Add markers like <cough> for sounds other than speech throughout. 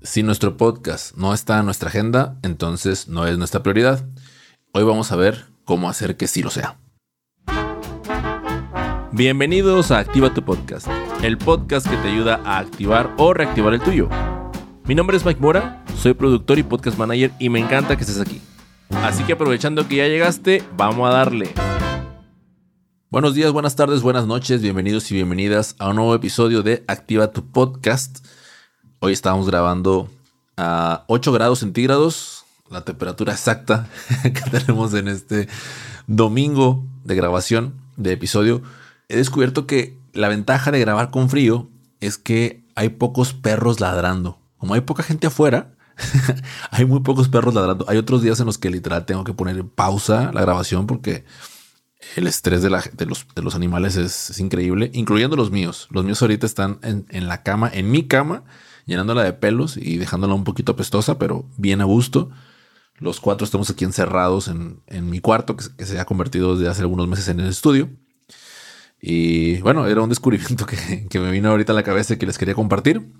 Si nuestro podcast no está en nuestra agenda, entonces no es nuestra prioridad. Hoy vamos a ver cómo hacer que sí lo sea. Bienvenidos a Activa tu Podcast, el podcast que te ayuda a activar o reactivar el tuyo. Mi nombre es Mike Mora, soy productor y podcast manager y me encanta que estés aquí. Así que aprovechando que ya llegaste, vamos a darle. Buenos días, buenas tardes, buenas noches, bienvenidos y bienvenidas a un nuevo episodio de Activa tu Podcast. Hoy estamos grabando a 8 grados centígrados, la temperatura exacta <laughs> que tenemos en este domingo de grabación de episodio. He descubierto que la ventaja de grabar con frío es que hay pocos perros ladrando. Como hay poca gente afuera, <laughs> hay muy pocos perros ladrando. Hay otros días en los que literal tengo que poner en pausa la grabación porque el estrés de, los, de los, animales es, increíble, incluyendo los míos. Los míos ahorita están en la cama, en mi cama llenándola de pelos y dejándola un poquito apestosa, pero bien a gusto. Los cuatro estamos aquí encerrados en, mi cuarto, que, se ha convertido desde hace algunos meses en el estudio. Y bueno, era un descubrimiento <laughs> que, me vino ahorita a la cabeza y que les quería compartir.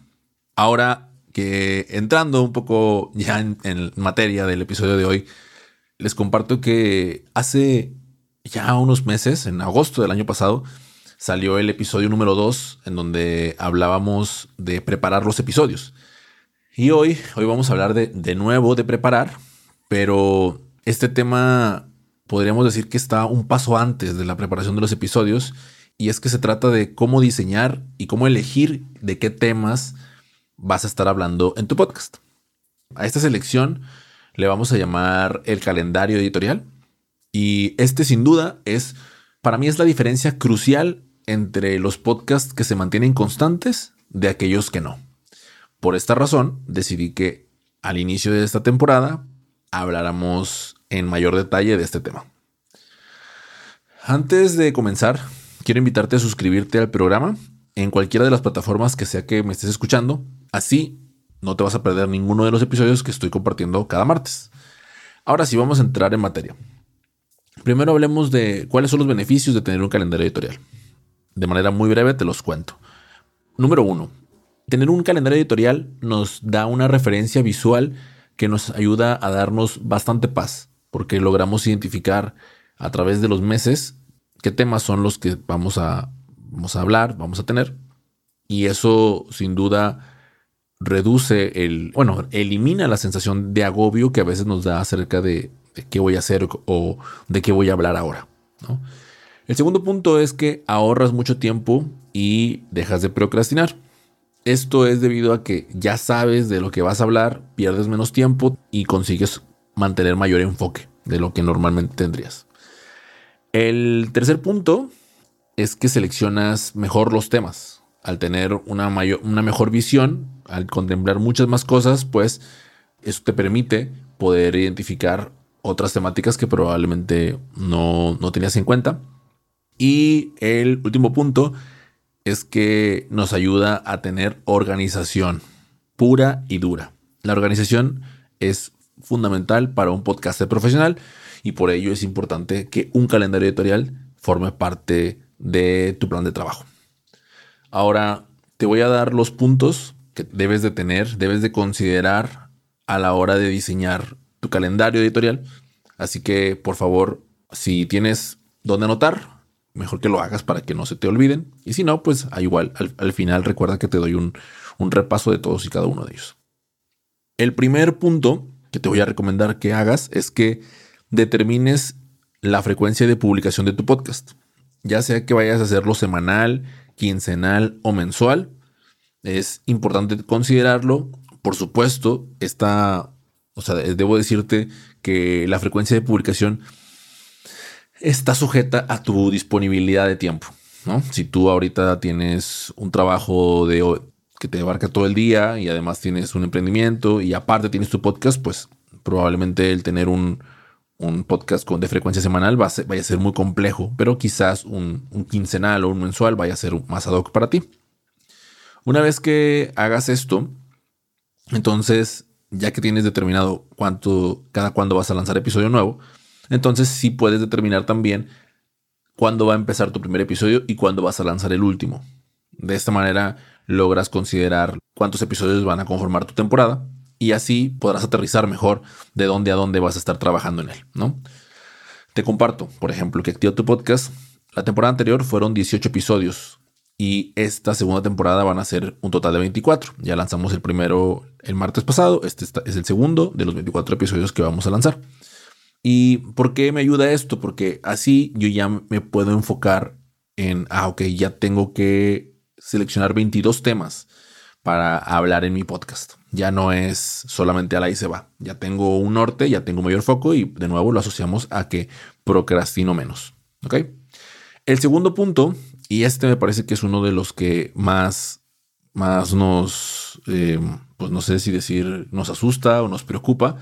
Ahora que entrando un poco ya en, en materia del episodio de hoy, les comparto que hace ya unos meses, en agosto del año pasado, salió el episodio número 2 en donde hablábamos de preparar los episodios. Y hoy, hoy vamos a hablar de, de nuevo de preparar, pero este tema podríamos decir que está un paso antes de la preparación de los episodios y es que se trata de cómo diseñar y cómo elegir de qué temas vas a estar hablando en tu podcast. A esta selección le vamos a llamar el calendario editorial y este sin duda es, para mí es la diferencia crucial entre los podcasts que se mantienen constantes de aquellos que no. Por esta razón, decidí que al inicio de esta temporada habláramos en mayor detalle de este tema. Antes de comenzar, quiero invitarte a suscribirte al programa en cualquiera de las plataformas que sea que me estés escuchando. Así no te vas a perder ninguno de los episodios que estoy compartiendo cada martes. Ahora sí, vamos a entrar en materia. Primero hablemos de cuáles son los beneficios de tener un calendario editorial de manera muy breve te los cuento. Número uno, tener un calendario editorial nos da una referencia visual que nos ayuda a darnos bastante paz, porque logramos identificar a través de los meses qué temas son los que vamos a, vamos a hablar, vamos a tener. Y eso sin duda reduce el, bueno, elimina la sensación de agobio que a veces nos da acerca de, de qué voy a hacer o de qué voy a hablar ahora. ¿no? El segundo punto es que ahorras mucho tiempo y dejas de procrastinar. Esto es debido a que ya sabes de lo que vas a hablar, pierdes menos tiempo y consigues mantener mayor enfoque de lo que normalmente tendrías. El tercer punto es que seleccionas mejor los temas. Al tener una, mayor, una mejor visión, al contemplar muchas más cosas, pues eso te permite poder identificar otras temáticas que probablemente no, no tenías en cuenta y el último punto es que nos ayuda a tener organización pura y dura. La organización es fundamental para un podcast profesional y por ello es importante que un calendario editorial forme parte de tu plan de trabajo. Ahora te voy a dar los puntos que debes de tener, debes de considerar a la hora de diseñar tu calendario editorial. Así que por favor, si tienes donde anotar, mejor que lo hagas para que no se te olviden. Y si no, pues igual, al, final recuerda que te doy un, un repaso de todos y cada uno de ellos. El primer punto que te voy a recomendar que hagas es que determines la frecuencia de publicación de tu podcast. Ya sea que vayas a hacerlo semanal, quincenal o mensual, es importante considerarlo. Por supuesto, está, o sea, debo decirte que la frecuencia de publicación está sujeta a tu disponibilidad de tiempo. ¿no? Si tú ahorita tienes un trabajo de, que te abarca todo el día y además tienes un emprendimiento y aparte tienes tu podcast, pues probablemente el tener un, podcast con, de frecuencia semanal va a vaya a ser muy complejo, pero quizás un, un, quincenal o un mensual vaya a ser más ad hoc para ti. Una vez que hagas esto, entonces ya que tienes determinado cuánto, cada cuándo vas a lanzar episodio nuevo, entonces sí puedes determinar también cuándo va a empezar tu primer episodio y cuándo vas a lanzar el último. De esta manera logras considerar cuántos episodios van a conformar tu temporada y así podrás aterrizar mejor de dónde a dónde vas a estar trabajando en él, ¿no? Te comparto, por ejemplo, que Activa tu Podcast, la temporada anterior fueron 18 episodios y esta segunda temporada van a ser un total de 24. Ya lanzamos el primero el martes pasado, este es el segundo de los 24 episodios que vamos a lanzar. ¿Y por qué me ayuda esto? Porque así yo ya me puedo enfocar en, ah, ok, ya tengo que seleccionar 22 temas para hablar en mi podcast. Ya no es solamente a la y se va. Ya tengo un norte, ya tengo mayor foco y de nuevo lo asociamos a que procrastino menos. ¿Ok? El segundo punto, y este me parece que es uno de los que más, más nos, eh, pues no sé si decir, nos asusta o nos preocupa,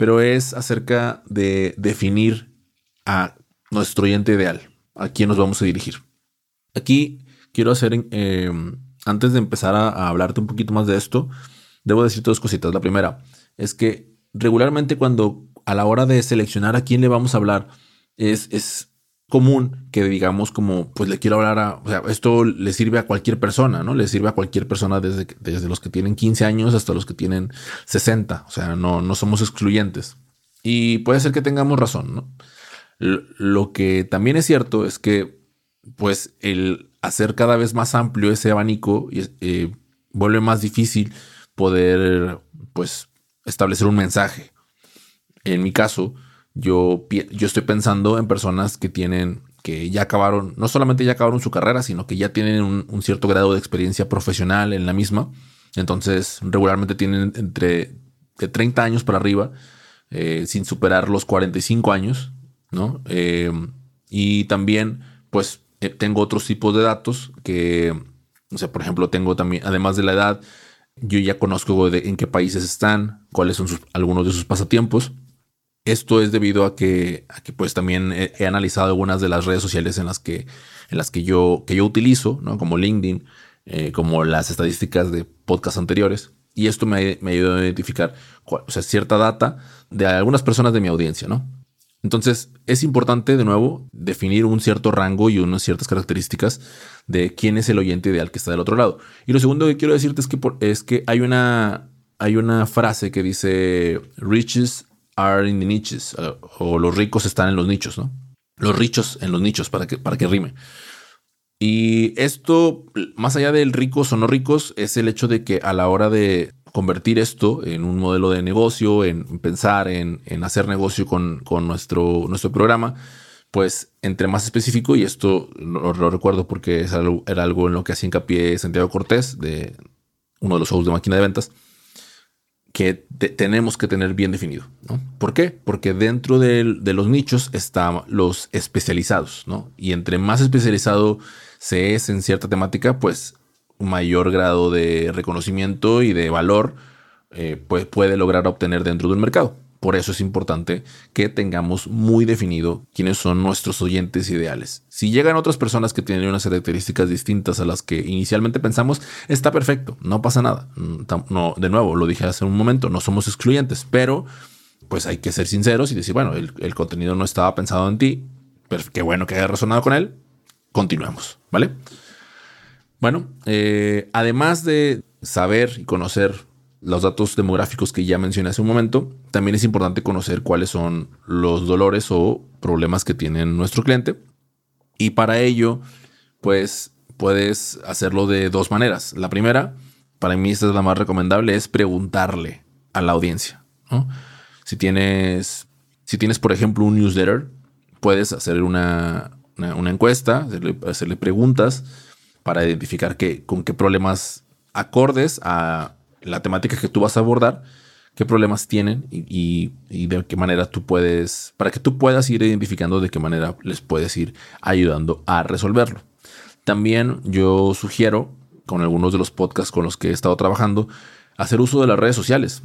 pero es acerca de definir a nuestro oyente ideal, a quién nos vamos a dirigir. Aquí quiero hacer, eh, antes de empezar a, hablarte un poquito más de esto, debo decir dos cositas. La primera es que regularmente cuando a la hora de seleccionar a quién le vamos a hablar, es, es común que digamos como, pues le quiero hablar a, o sea, esto le sirve a cualquier persona, ¿no? Le sirve a cualquier persona desde, desde los que tienen 15 años hasta los que tienen 60, o sea, no, no somos excluyentes. Y puede ser que tengamos razón, ¿no? Lo que también es cierto es que, pues, el hacer cada vez más amplio ese abanico eh, vuelve más difícil poder, pues, establecer un mensaje. En mi caso, yo, yo estoy pensando en personas que tienen, que ya acabaron, no solamente ya acabaron su carrera, sino que ya tienen un, cierto grado de experiencia profesional en la misma. Entonces, regularmente tienen entre de 30 años para arriba, eh, sin superar los 45 años, ¿no? Eh, y también, pues, eh, tengo otros tipos de datos que, o sea, por ejemplo, tengo también, además de la edad, yo ya conozco de en qué países están, cuáles son algunos de sus pasatiempos. Esto es debido a que, pues también he, analizado algunas de las redes sociales en las que, en las que, yo, que yo utilizo, ¿no? como LinkedIn, eh, como las estadísticas de podcasts anteriores. Y esto me, me ayudado a identificar sea, cierta data de algunas personas de mi audiencia, ¿no? Entonces, es importante, de nuevo, definir un cierto rango y unas ciertas características de quién es el oyente ideal que está del otro lado. Y lo segundo que quiero decirte es que, es que hay, una, hay una frase que dice, riches are in the niches, eh, o los ricos están en los nichos, ¿no? Los richos en los nichos, para que, para que rime. Y esto, más allá del ricos o no ricos, es el hecho de que a la hora de convertir esto en un modelo de negocio, en pensar en, hacer negocio con, nuestro, nuestro programa, pues entre más específico, y esto lo, recuerdo porque es era algo en lo que hacía hincapié Santiago Cortés, de uno de los shows de máquina de ventas, que tenemos que tener bien definido. ¿no? ¿Por qué? Porque dentro de, los nichos están los especializados, ¿no? Y entre más especializado se es en cierta temática, pues mayor grado de reconocimiento y de valor eh, pues puede lograr obtener dentro del mercado. Por eso es importante que tengamos muy definido quiénes son nuestros oyentes ideales. Si llegan otras personas que tienen unas características distintas a las que inicialmente pensamos, está perfecto, no pasa nada. Mm, no, de nuevo, lo dije hace un momento, no somos excluyentes, pero pues hay que ser sinceros y decir, bueno, el, contenido no estaba pensado en ti, pero qué bueno que haya resonado con él, continuemos, ¿vale? Bueno, eh, además de saber y conocer los datos demográficos que ya mencioné hace un momento, también es importante conocer cuáles son los dolores o problemas que tiene nuestro cliente. Y para ello, pues puedes hacerlo de dos maneras. La primera, para mí esta es la más recomendable, es preguntarle a la audiencia. Si tienes, si tienes, por ejemplo, un newsletter, puedes hacer una, encuesta, hacerle, preguntas para identificar con qué problemas acordes a la temática que tú vas a abordar, qué problemas tienen y, de qué manera tú puedes, para que tú puedas ir identificando de qué manera les puedes ir ayudando a resolverlo. También yo sugiero, con algunos de los podcasts con los que he estado trabajando, hacer uso de las redes sociales.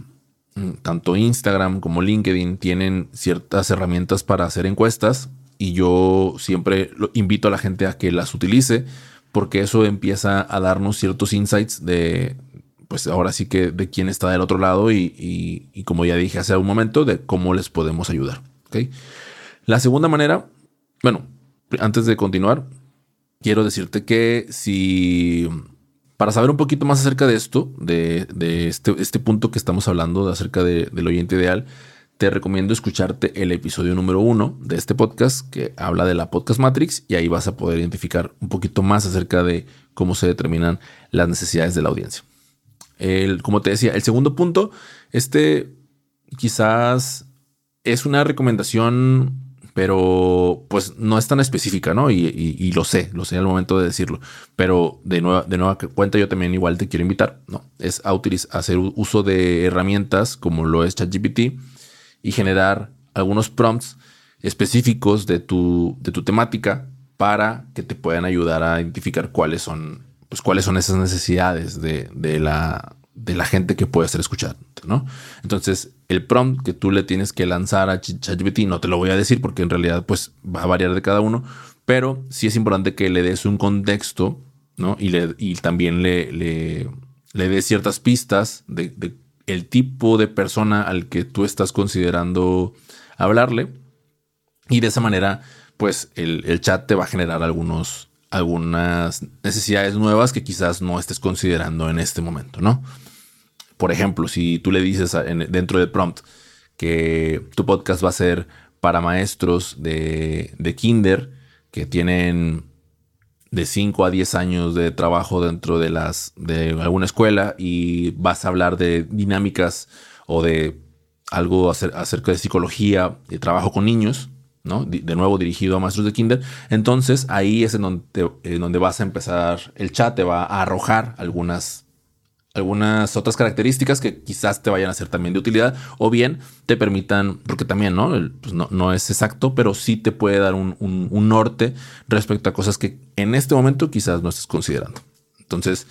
Mm, tanto Instagram como LinkedIn tienen ciertas herramientas para hacer encuestas y yo siempre invito a la gente a que las utilice porque eso empieza a darnos ciertos insights de, pues ahora sí que de quién está del otro lado y, como ya dije hace un momento, de cómo les podemos ayudar. La segunda manera, bueno, antes de continuar, quiero decirte que si para saber un poquito más acerca de esto, de, este, este, punto que estamos hablando, de acerca del oyente ideal, te recomiendo escucharte el episodio número uno de este podcast que habla de la Podcast Matrix y ahí vas a poder identificar un poquito más acerca de cómo se determinan las necesidades de la audiencia. El, como te decía, el segundo punto, este quizás es una recomendación, pero pues no es tan específica, ¿no? Y, lo sé, lo sé al momento de decirlo. Pero de nueva, de nueva cuenta, yo también igual te quiero invitar, ¿no? Es a, utilizar, hacer uso de herramientas como lo es ChatGPT y generar algunos prompts específicos de tu, de tu temática para que te puedan ayudar a identificar cuáles son, pues, cuáles son esas necesidades de, de la, de la gente que puede ser escuchada, ¿no? Entonces, el prompt que tú le tienes que lanzar a ChatGPT, no te lo voy a decir porque en realidad pues va a variar de cada uno, pero sí es importante que le des un contexto, ¿no? Y, le, y también le, le, le des ciertas pistas de, de, el tipo de persona al que tú estás considerando hablarle. Y de esa manera, pues el, el chat te va a generar algunos, algunas necesidades nuevas que quizás no estés considerando en este momento, ¿no? Por ejemplo, si tú le dices dentro del prompt que tu podcast va a ser para maestros de, de kinder que tienen de 5 a 10 años de trabajo dentro de las de alguna escuela y vas a hablar de dinámicas o de algo acerca de psicología y trabajo con niños, De nuevo dirigido a maestros de kinder. Entonces ahí es en donde, en donde vas a empezar, el chat te va a arrojar algunas algunas otras características que quizás te vayan a ser también de utilidad o bien te permitan, porque también ¿no? Pues no, no, es exacto, pero sí te puede dar un, norte respecto a cosas que en este momento quizás no estés considerando. Entonces,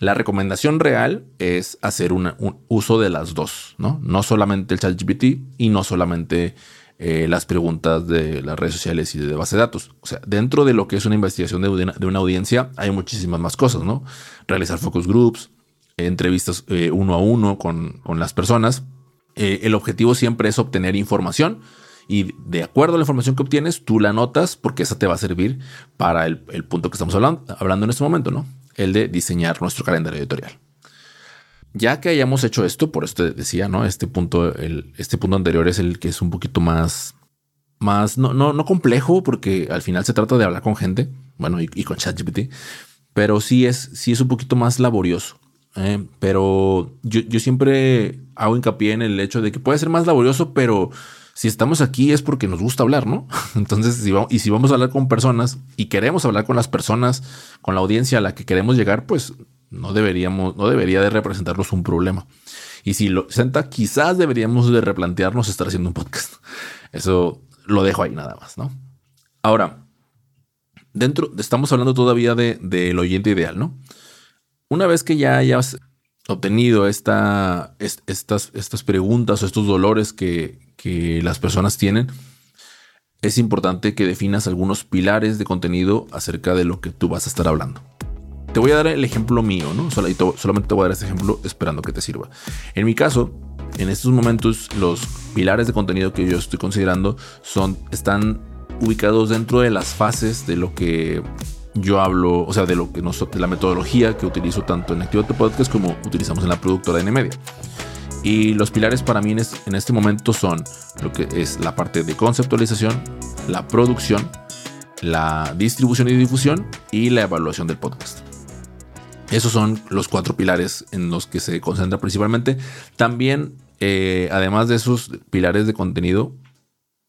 la recomendación real es hacer un uso de las dos, ¿no? No solamente el chat GPT y no solamente eh, las preguntas de las redes sociales y de base de datos. O sea, dentro de lo que es una investigación de una, audiencia hay muchísimas más cosas, ¿no? Realizar focus groups, entrevistas eh, uno a uno con, las personas. Eh, el objetivo siempre es obtener información y de acuerdo a la información que obtienes, tú la anotas porque esa te va a servir para el, punto que estamos hablando, hablando en este momento, ¿no? El de diseñar nuestro calendario editorial. Ya que hayamos hecho esto, por esto decía, ¿no? Este punto, el, este punto anterior es el que es un poquito más, más, no, no, no complejo, porque al final se trata de hablar con gente, bueno, y, y con ChatGPT, pero sí es, sí es un poquito más laborioso. Eh, pero yo, siempre hago hincapié en el hecho de que puede ser más laborioso, pero si estamos aquí es porque nos gusta hablar, ¿no? <laughs> Entonces, y si vamos a hablar con personas y queremos hablar con las personas, con la audiencia a la que queremos llegar, pues no deberíamos, no debería de representarnos un problema. Y si lo senta, quizás deberíamos de replantearnos estar haciendo un podcast. <laughs> Eso lo dejo ahí nada más, ¿no? Ahora, dentro, estamos hablando todavía del de, oyente ideal, ¿no? Una vez que ya hayas obtenido esta, estas, estas preguntas o estos dolores que, las personas tienen, es importante que definas algunos pilares de contenido acerca de lo que tú vas a estar hablando. Te voy a dar el ejemplo mío, ¿no? solamente te voy a dar este ejemplo esperando que te sirva. En mi caso, en estos momentos, los pilares de contenido que yo estoy considerando son, están ubicados dentro de las fases de lo que yo hablo, o sea, de lo que de la metodología que utilizo tanto en Activate Podcast como utilizamos en la productora N Media. Y los pilares para mí en este momento son lo que es la parte de conceptualización, la producción, la distribución y difusión y la evaluación del podcast. Esos son los cuatro pilares en los que se concentra principalmente. También, eh, además de esos pilares de contenido,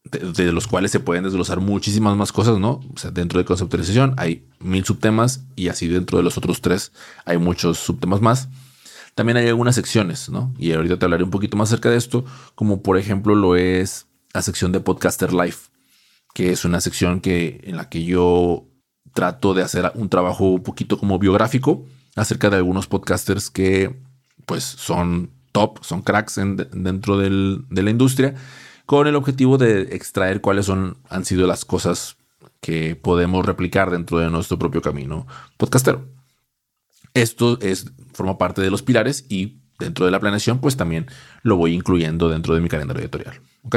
de, los cuales se pueden desglosar muchísimas más cosas, ¿no? O sea, dentro de conceptualización hay mil subtemas y así dentro de los otros tres hay muchos subtemas más. También hay algunas secciones, ¿no? Y ahorita te hablaré un poquito más acerca de esto, como por ejemplo lo es la sección de Podcaster Life, que es una sección que, en la que yo trato de hacer un trabajo un poquito como biográfico acerca de algunos podcasters que pues son top, son cracks dentro de la industria con el objetivo de extraer cuáles son, han sido las cosas que podemos replicar dentro de nuestro propio camino podcastero. Esto es, forma parte de los pilares y dentro de la planeación, pues también lo voy incluyendo dentro de mi calendario editorial. ¿Ok?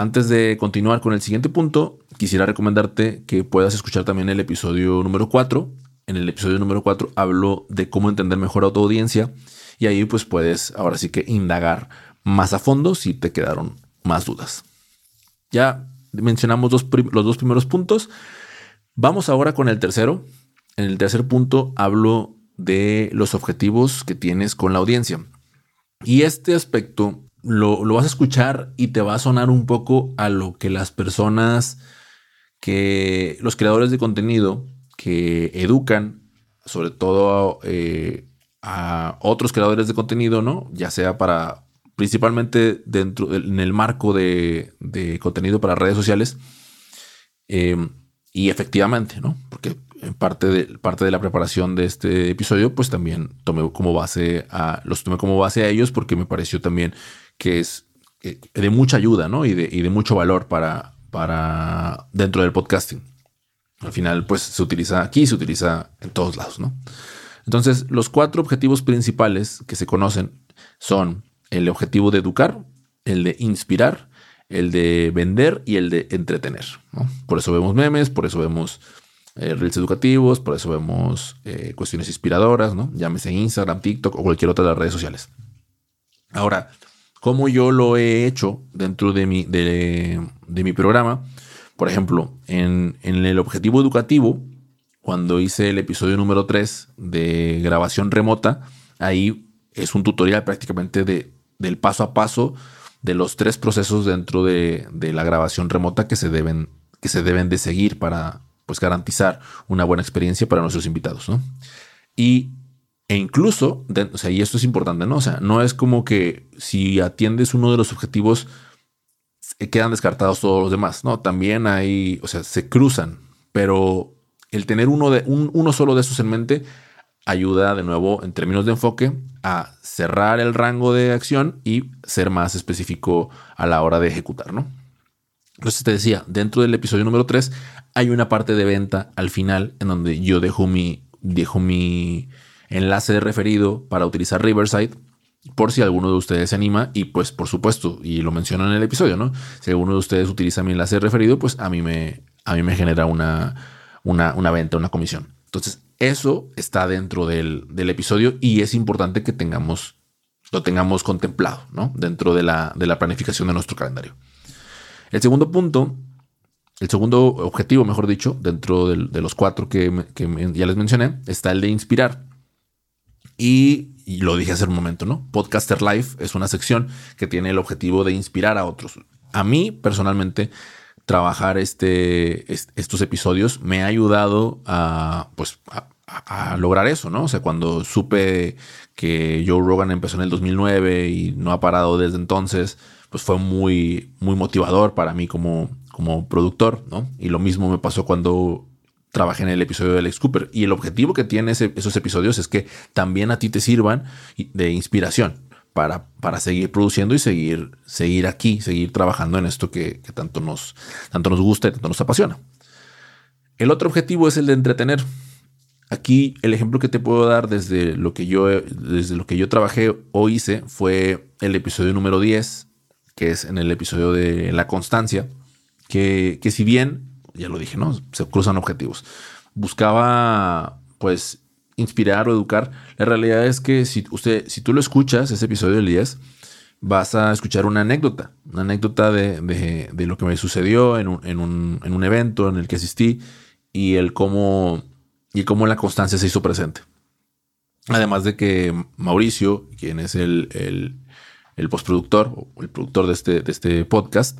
Antes de continuar con el siguiente punto, quisiera recomendarte que puedas escuchar también el episodio número 4, en el episodio número 4 hablo de cómo entender mejor a tu audiencia y ahí pues puedes ahora sí que indagar más a fondo si te quedaron más dudas. Ya mencionamos los dos primeros puntos. Vamos ahora con el tercero. En el tercer punto hablo de los objetivos que tienes con la audiencia. Y este aspecto lo, lo, vas a escuchar y te va a sonar un poco a lo que las personas que los creadores de contenido que educan, sobre todo eh, a otros creadores de contenido, ¿no? Ya sea para, principalmente dentro, en el marco de, contenido para redes sociales. Eh, y efectivamente, ¿no? Porque en parte de, parte de la preparación de este episodio, pues también tomé como base a, los tomé como base a ellos porque me pareció también que es eh, de mucha ayuda, ¿no? Y de, y de mucho valor para, para dentro del podcasting. Al final, pues se utiliza aquí, se utiliza en todos lados, ¿no? Entonces, los cuatro objetivos principales que se conocen son el objetivo de educar, el de inspirar, el de vender y el de entretener. Por eso vemos memes, por eso vemos eh, reels educativos, por eso vemos eh, cuestiones inspiradoras, ¿no? Llámese Instagram, TikTok o cualquier otra de las redes sociales. Ahora, ¿cómo yo lo he hecho dentro de mi, de, de mi programa? Por ejemplo, en, el objetivo educativo, cuando hice el episodio número 3 de grabación remota, ahí es un tutorial prácticamente de, del paso a paso de los tres procesos dentro de, la grabación remota que se deben, que se deben de seguir para pues, garantizar una buena experiencia para nuestros invitados. Y e incluso, o sea, y esto es importante, ¿no? O sea, no es como que si atiendes uno de los objetivos quedan descartados todos los demás. No, también hay, o sea, se cruzan, pero el tener uno, de, uno solo de esos en mente ayuda de nuevo en términos de enfoque a cerrar el rango de acción y ser más específico a la hora de ejecutar, ¿no? Entonces te decía, dentro del episodio número 3 hay una parte de venta al final en donde yo dejo mi, dejo mi enlace de referido para utilizar Riverside por si alguno de ustedes se anima y pues por supuesto, y lo menciono en el episodio, ¿no? Si alguno de ustedes utiliza mi enlace referido, pues a mí me, a mí me genera una, una, venta, una comisión. Entonces, eso está dentro del, episodio y es importante que tengamos, lo tengamos contemplado, ¿no? Dentro de la, de la planificación de nuestro calendario. El segundo punto, el segundo objetivo, mejor dicho, dentro de, los cuatro que, que ya les mencioné, está el de inspirar. Y lo dije hace un momento, ¿no? Podcaster Life es una sección que tiene el objetivo de inspirar a otros. A mí, personalmente, trabajar este, estos episodios me ha ayudado a, pues, lograr eso, ¿no? O sea, cuando supe que Joe Rogan empezó en el 2009 y no ha parado desde entonces, pues fue muy, muy motivador para mí como, como productor, ¿no? Y lo mismo me pasó cuando trabajé en el episodio de Alex Cooper. Y el objetivo que tienen esos episodios es que también a ti te sirvan de inspiración para, para seguir produciendo y seguir, seguir aquí, seguir trabajando en esto que, tanto, nos, tanto nos gusta y tanto nos apasiona. El otro objetivo es el de entretener. Aquí el ejemplo que te puedo dar desde lo que yo, desde lo que yo trabajé o hice fue el episodio número 10, que es en el episodio de la constancia, que, que si bien ya lo dije, ¿no? Se cruzan objetivos. Buscaba, pues, inspirar o educar. La realidad es que si, usted, si tú lo escuchas, ese episodio del 10, vas a escuchar una anécdota, una anécdota de, lo que me sucedió en un, en, un, evento en el que asistí y el cómo, y cómo la constancia se hizo presente. Además de que Mauricio, quien es el, el, el postproductor o el productor de este, de este podcast,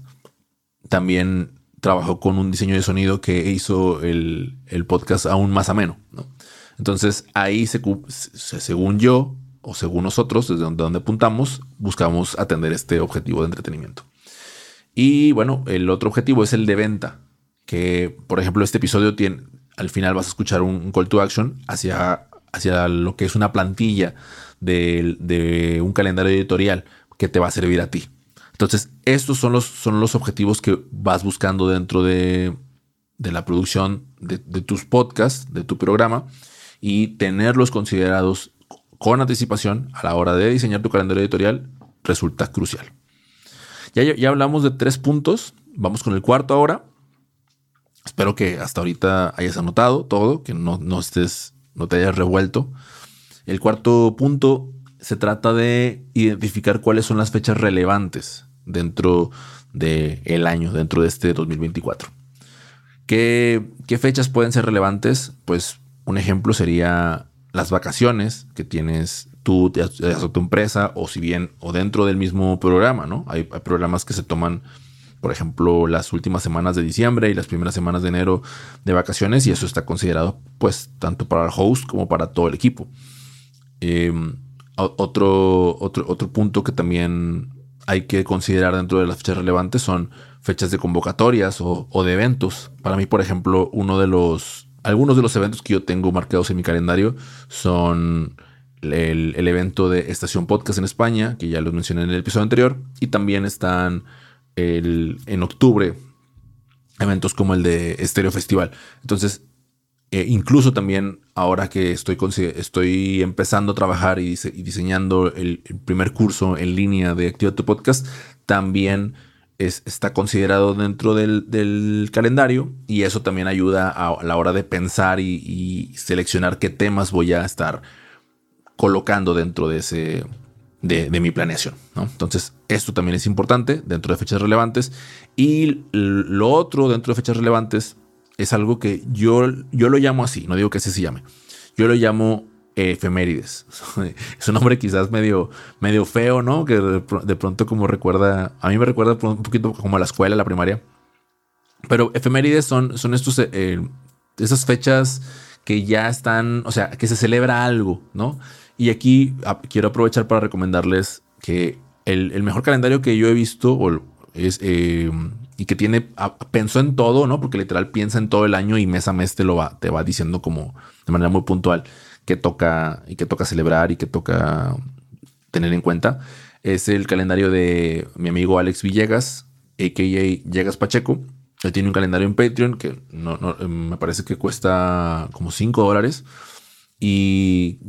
también trabajó con un diseño de sonido que hizo el, podcast aún más ameno. Entonces ahí, se, según yo, o según nosotros, desde donde, donde apuntamos, buscamos atender este objetivo de entretenimiento. Y bueno, el otro objetivo es el de venta, que por ejemplo este episodio tiene, al final vas a escuchar un call to action hacia, hacia lo que es una plantilla de, de un calendario editorial que te va a servir a ti. Entonces, estos son los, son los objetivos que vas buscando dentro de, la producción de, tus podcasts, de tu programa, y tenerlos considerados con anticipación a la hora de diseñar tu calendario editorial resulta crucial. Ya, ya hablamos de tres puntos, vamos con el cuarto ahora. Espero que hasta ahorita hayas anotado todo, que no, no estés no te hayas revuelto. El cuarto punto se trata de identificar cuáles son las fechas relevantes dentro del año, dentro de este 2024. ¿Qué, ¿Qué fechas pueden ser relevantes? Pues un ejemplo sería las vacaciones que tienes tú, o tu empresa, o si bien, o dentro del mismo programa, ¿no? Hay, programas que se toman, por ejemplo, las últimas semanas de diciembre y las primeras semanas de enero de vacaciones, y eso está considerado, pues, tanto para el host como para todo el equipo. Em, otro, otro, otro punto que también hay que considerar dentro de las fechas relevantes son fechas de convocatorias o, o de eventos. Para mí, por ejemplo, uno de los algunos de los eventos que yo tengo marcados en mi calendario son el, evento de Estación Podcast en España, que ya lo mencioné en el episodio anterior, y también están en octubre eventos como el de Estéreo Festival. Entonces, eh, incluso también ahora que estoy, estoy empezando a trabajar y, diseñando el, primer curso en línea de Activa tu Podcast, también está considerado dentro del, calendario y eso también ayuda a, la hora de pensar y, seleccionar qué temas voy a estar colocando dentro de ese de, mi planeación. Entonces, esto también es importante dentro de fechas relevantes. Y lo otro dentro de fechas relevantes es algo que yo, yo lo llamo así, no digo que así se llame. Yo lo llamo efemérides. <laughs> es un nombre quizás medio, medio feo, ¿no? Que de, pronto como recuerda, a mí me recuerda un poquito como a la escuela, la primaria. Pero efemérides son, son estos, eh, esas fechas que ya están, o sea, que se celebra algo, ¿no? Y aquí quiero aprovechar para recomendarles que el, mejor calendario que yo he visto es, eh, y que tiene, pensó en todo, ¿no? Porque literal piensa en todo el año y mes a mes te lo va, te va diciendo como de manera muy puntual que toca y que toca celebrar y que toca tener en cuenta es el calendario de mi amigo Alex Villegas, a.k.a. Llegas Pacheco. Él tiene un calendario en Patreon que no, me parece que cuesta como 5 dólares. Y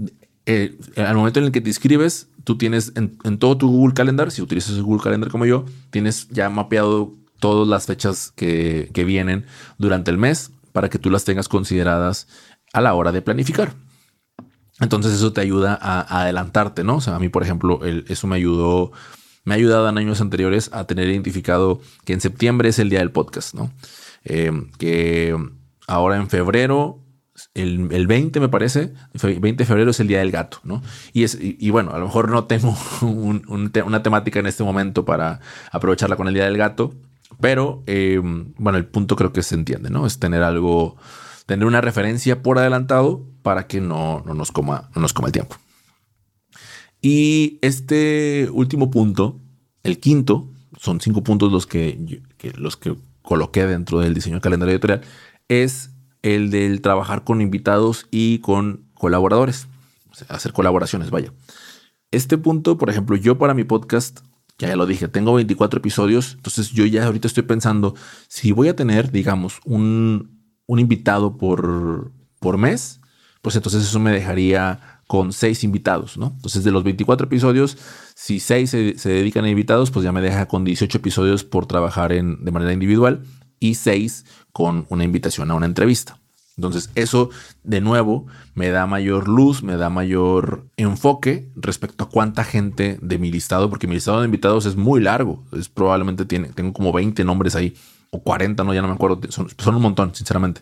eh, al momento en el que te inscribes, tú tienes en, todo tu Google Calendar, si utilizas Google Calendar como yo, tienes ya mapeado todas las fechas que, que vienen durante el mes para que tú las tengas consideradas a la hora de planificar. Entonces eso te ayuda a, adelantarte, ¿no? O sea, a mí, por ejemplo, eso me ayudó, me ha ayudado en años anteriores a tener identificado que en septiembre es el día del podcast, ¿no? Eh, que ahora en febrero, el, 20 me parece, el 20 de febrero es el día del gato, ¿no? Y, es, y, bueno, a lo mejor no tengo <laughs> una temática en este momento para aprovecharla con el día del gato, pero eh, bueno, el punto creo que se entiende, ¿no? Es tener algo tener una referencia por adelantado para que no, nos, coma, no nos coma el tiempo. Y este último punto, el quinto, son cinco puntos los que, los que coloqué dentro del diseño del calendario editorial, es el del trabajar con invitados y con colaboradores, hacer colaboraciones, vaya. Este punto, por ejemplo, yo para mi podcast, ya, ya lo dije, tengo 24 episodios, entonces yo ya ahorita estoy pensando, si voy a tener, digamos, un, un invitado por, por mes, pues entonces eso me dejaría con seis invitados, ¿no? Entonces de los 24 episodios, si seis se, dedican a invitados, pues ya me deja con 18 episodios por trabajar en, de manera individual y seis con una invitación a una entrevista. Entonces eso de nuevo me da mayor luz, me da mayor enfoque respecto a cuánta gente de mi listado, porque mi listado de invitados es muy largo, es probablemente tiene, tengo como 20 nombres ahí o 40, no, ya no me acuerdo, son, un montón, sinceramente.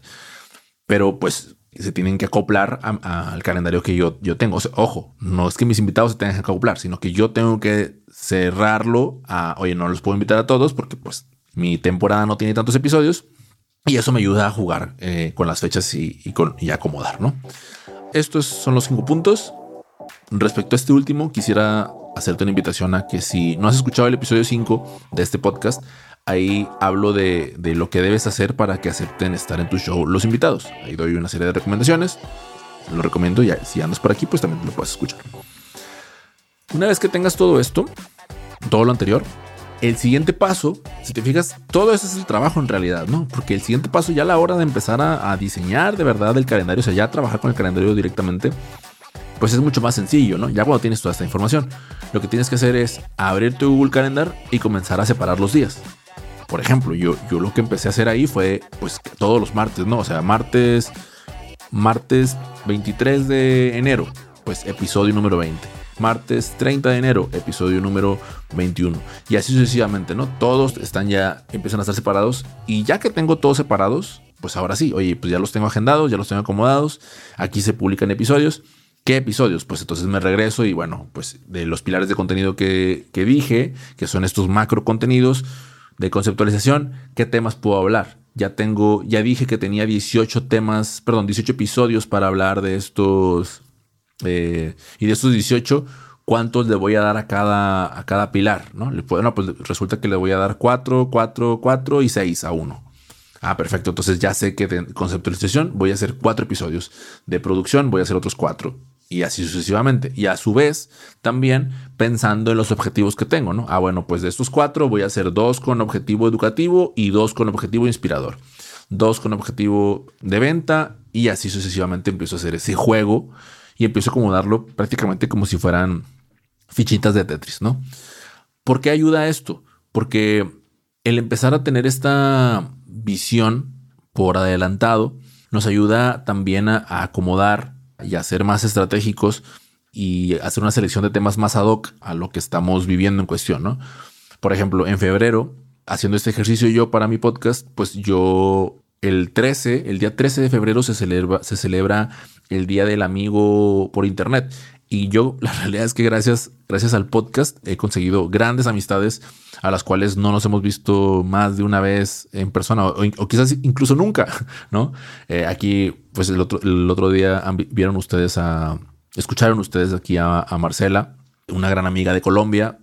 Pero pues se tienen que acoplar al calendario que yo, yo tengo. ojo, no es que mis invitados se tengan que acoplar, sino que yo tengo que cerrarlo a, oye, no los puedo invitar a todos porque pues mi temporada no tiene tantos episodios y eso me ayuda a jugar eh, con las fechas y, y acomodar, ¿no? Estos son los cinco puntos. Respecto a este último, quisiera hacerte una invitación a que si no has escuchado el episodio 5 de este podcast, ahí hablo de, lo que debes hacer para que acepten estar en tu show los invitados. Ahí doy una serie de recomendaciones. Lo recomiendo y si andas por aquí, pues también lo puedes escuchar. Una vez que tengas todo esto, todo lo anterior, el siguiente paso, si te fijas, todo eso es el trabajo en realidad, ¿no? Porque el siguiente paso ya la hora de empezar a, a diseñar de verdad el calendario, o sea, ya trabajar con el calendario directamente, pues es mucho más sencillo, ¿no? Ya cuando tienes toda esta información, lo que tienes que hacer es abrir tu Google Calendar y comenzar a separar los días. Por ejemplo, yo, yo lo que empecé a hacer ahí fue, pues, todos los martes, ¿no? O sea, martes, Martes 23 de enero, pues episodio número 20. Martes 30 de enero, episodio número 21. Y así sucesivamente, ¿no? Todos están ya, empiezan a estar separados. Y ya que tengo todos separados, pues ahora sí, oye, pues ya los tengo agendados, ya los tengo acomodados. Aquí se publican episodios. ¿Qué episodios? Pues entonces me regreso y bueno, pues de los pilares de contenido que, que dije, que son estos macro contenidos de conceptualización, ¿qué temas puedo hablar? Ya tengo, ya dije que tenía 18 temas, perdón, 18 episodios para hablar de estos, eh, y de estos 18, ¿cuántos le voy a dar a cada, a cada pilar? ¿no? Bueno, pues resulta que le voy a dar 4, 4, 4 y 6 a uno. Ah, perfecto. Entonces ya sé que de conceptualización voy a hacer cuatro episodios. De producción voy a hacer otros cuatro. Y así sucesivamente. Y a su vez, también pensando en los objetivos que tengo, ¿no? Ah, bueno, pues de estos cuatro voy a hacer dos con objetivo educativo y dos con objetivo inspirador. Dos con objetivo de venta y así sucesivamente empiezo a hacer ese juego y empiezo a acomodarlo prácticamente como si fueran fichitas de Tetris, ¿no? ¿Por qué ayuda esto? Porque el empezar a tener esta visión por adelantado nos ayuda también a, acomodar y a ser más estratégicos y hacer una selección de temas más ad hoc a lo que estamos viviendo en cuestión, ¿no? Por ejemplo, en febrero, haciendo este ejercicio yo para mi podcast, pues yo el 13, el día 13 de febrero se celebra, se celebra el Día del Amigo por Internet. Y yo, <laughs> la realidad es que gracias, gracias al podcast he conseguido grandes amistades a las cuales no nos hemos visto más de una vez en persona o, quizás incluso nunca, <laughs> ¿no? Eh, aquí, pues el otro, el otro día vieron ustedes a, escucharon ustedes aquí a, Marcela, una gran amiga de Colombia,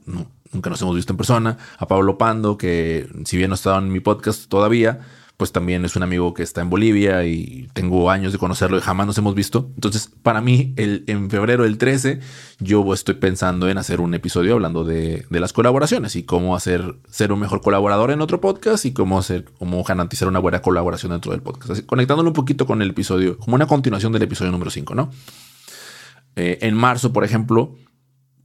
nunca nos hemos visto en persona, a Pablo Pando, que si bien no estaba en mi podcast todavía, pues también es un amigo que está en Bolivia y tengo años de conocerlo y jamás nos hemos visto. Entonces, para mí, el, en febrero del 13, yo estoy pensando en hacer un episodio hablando de, las colaboraciones y cómo hacer ser un mejor colaborador en otro podcast y cómo hacer, cómo garantizar una buena colaboración dentro del podcast. Así, conectándolo un poquito con el episodio, como una continuación del episodio número 5, ¿no? Eh, en marzo, por ejemplo,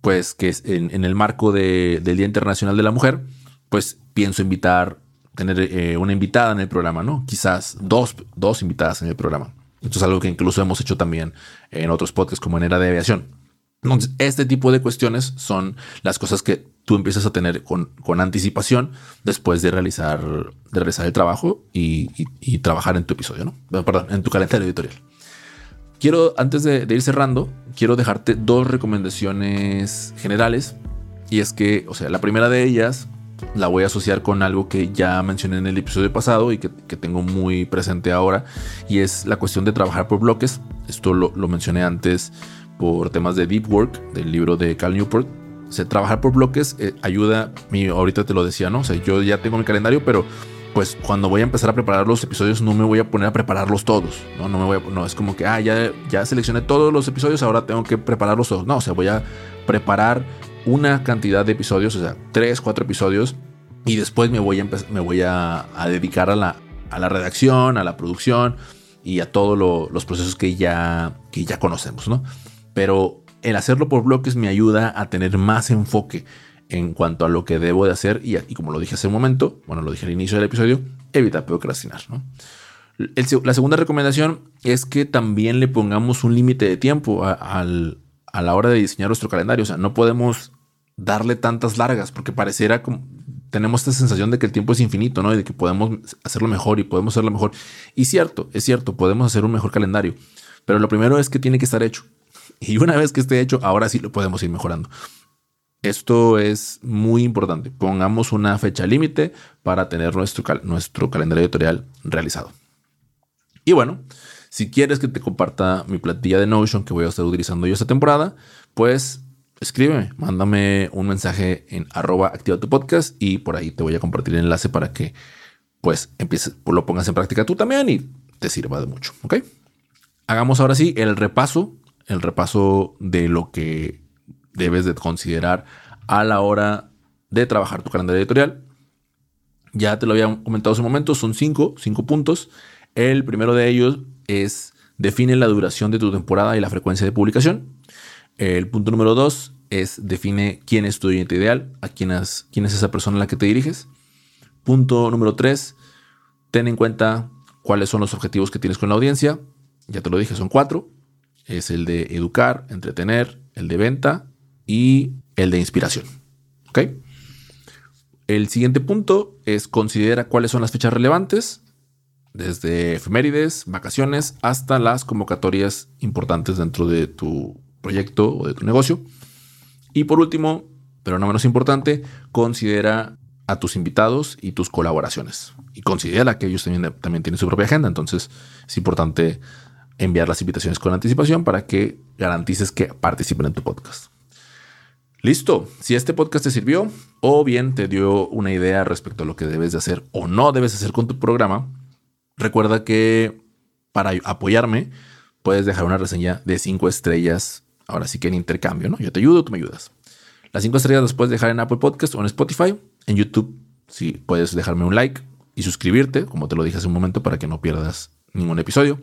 pues que es en, el marco del Día Internacional de la Mujer, pues pienso invitar tener eh, una invitada en el programa, ¿no? Quizás dos, dos invitadas en el programa. Esto es algo que incluso hemos hecho también en otros podcasts como en Era de Aviación. Entonces, este tipo de cuestiones son las cosas que tú empiezas a tener con, con anticipación después de realizar, de realizar el trabajo y, y, trabajar en tu episodio, ¿no? Perdón, en tu calendario editorial. Quiero, antes de, de ir cerrando, quiero dejarte dos recomendaciones generales. Y es que, o sea, la primera de ellas la voy a asociar con algo que ya mencioné en el episodio pasado y que, tengo muy presente ahora, y es la cuestión de trabajar por bloques. Esto lo, mencioné antes por temas de Deep Work, del libro de Cal Newport. O trabajar por bloques eh, ayuda, mi, ahorita te lo decía, ¿no? O sea, yo ya tengo mi calendario, pero pues cuando voy a empezar a preparar los episodios no me voy a poner a prepararlos todos, ¿no? No me voy no, es como que, ah, ya, ya seleccioné todos los episodios, ahora tengo que prepararlos todos. No, o sea, voy a preparar una cantidad de episodios, o sea, tres, cuatro episodios, y después me voy a, me voy a, dedicar a la, a la, redacción, a la producción y a todos los procesos que ya, que ya conocemos, ¿no? Pero el hacerlo por bloques me ayuda a tener más enfoque en cuanto a lo que debo de hacer y, como lo dije hace un momento, bueno, lo dije al inicio del episodio, evita procrastinar, ¿no? la segunda recomendación es que también le pongamos un límite de tiempo al, a la hora de diseñar nuestro calendario. O sea, no podemos darle tantas largas porque pareciera como tenemos esta sensación de que el tiempo es infinito, ¿no? Y de que podemos hacerlo mejor y podemos hacerlo mejor. Y cierto, es cierto, podemos hacer un mejor calendario. Pero lo primero es que tiene que estar hecho. <laughs> Y una vez que esté hecho, ahora sí lo podemos ir mejorando. Esto es muy importante. Pongamos una fecha límite para tener nuestro, nuestro calendario editorial realizado. Y bueno, si quieres que te comparta mi plantilla de Notion que voy a estar utilizando yo esta temporada, pues escríbeme, mándame un mensaje en arroba activa tu podcast y por ahí te voy a compartir el enlace para que pues empieces, pues, lo pongas en práctica tú también y te sirva de mucho, ¿ok? Hagamos ahora sí el repaso, el repaso de lo que debes de considerar a la hora de trabajar tu calendario editorial. Ya te lo había comentado hace un momento, son cinco, cinco puntos. El primero de ellos es define la duración de tu temporada y la frecuencia de publicación. El punto número dos es define quién es tu oyente ideal, a quién es, quién es esa persona a la que te diriges. Punto número tres, ten en cuenta cuáles son los objetivos que tienes con la audiencia. ya te lo dije, son cuatro. Es el de educar, entretener, el de venta y el de inspiración. El siguiente punto es considera cuáles son las fechas relevantes, desde efemérides, vacaciones, hasta las convocatorias importantes dentro de tu proyecto o de tu negocio. Y por último, pero no menos importante, considera a tus invitados y tus colaboraciones. Y considera que ellos también, también tienen su propia agenda. Entonces es importante enviar las invitaciones con anticipación para que garantices que participen en tu podcast. Listo, si este podcast te sirvió o bien te dio una idea respecto a lo que debes de hacer o no debes hacer con tu programa, recuerda que para apoyarme puedes dejar una reseña de 5 estrellas, ahora sí que en intercambio, ¿no? Yo te ayudo, tú me ayudas. Las 5 estrellas las puedes dejar en Apple Podcast o en Spotify, en YouTube, si puedes dejarme un like y suscribirte, como te lo dije hace un momento, para que no pierdas ningún episodio.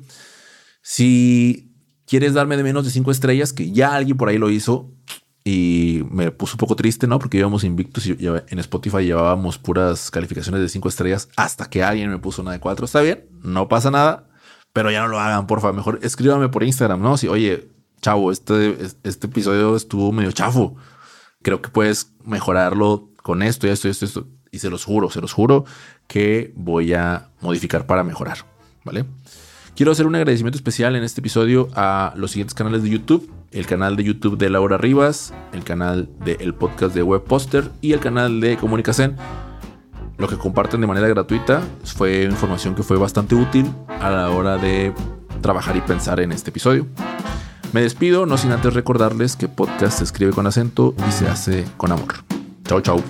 Si quieres darme de menos de 5 estrellas, que ya alguien por ahí lo hizo, y me puso un poco triste, ¿no? Porque íbamos invictos y en Spotify llevábamos puras calificaciones de 5 estrellas hasta que alguien me puso una de 4. Está bien, no pasa nada, pero ya no lo hagan, por favor. Mejor escríbame por Instagram, ¿no? Si, oye, chavo, este, este episodio estuvo medio chafo. Creo que puedes mejorarlo con esto y esto y esto, esto. Y se los juro, se los juro que voy a modificar para mejorar, ¿vale? Quiero hacer un agradecimiento especial en este episodio a los siguientes canales de YouTube. El canal de YouTube de Laura Rivas, el canal del podcast de Web Poster y el canal de Comunicación. Lo que comparten de manera gratuita fue información que fue bastante útil a la hora de trabajar y pensar en este episodio. Me despido, no sin antes recordarles que podcast se escribe con acento y se hace con amor. Chao, chao.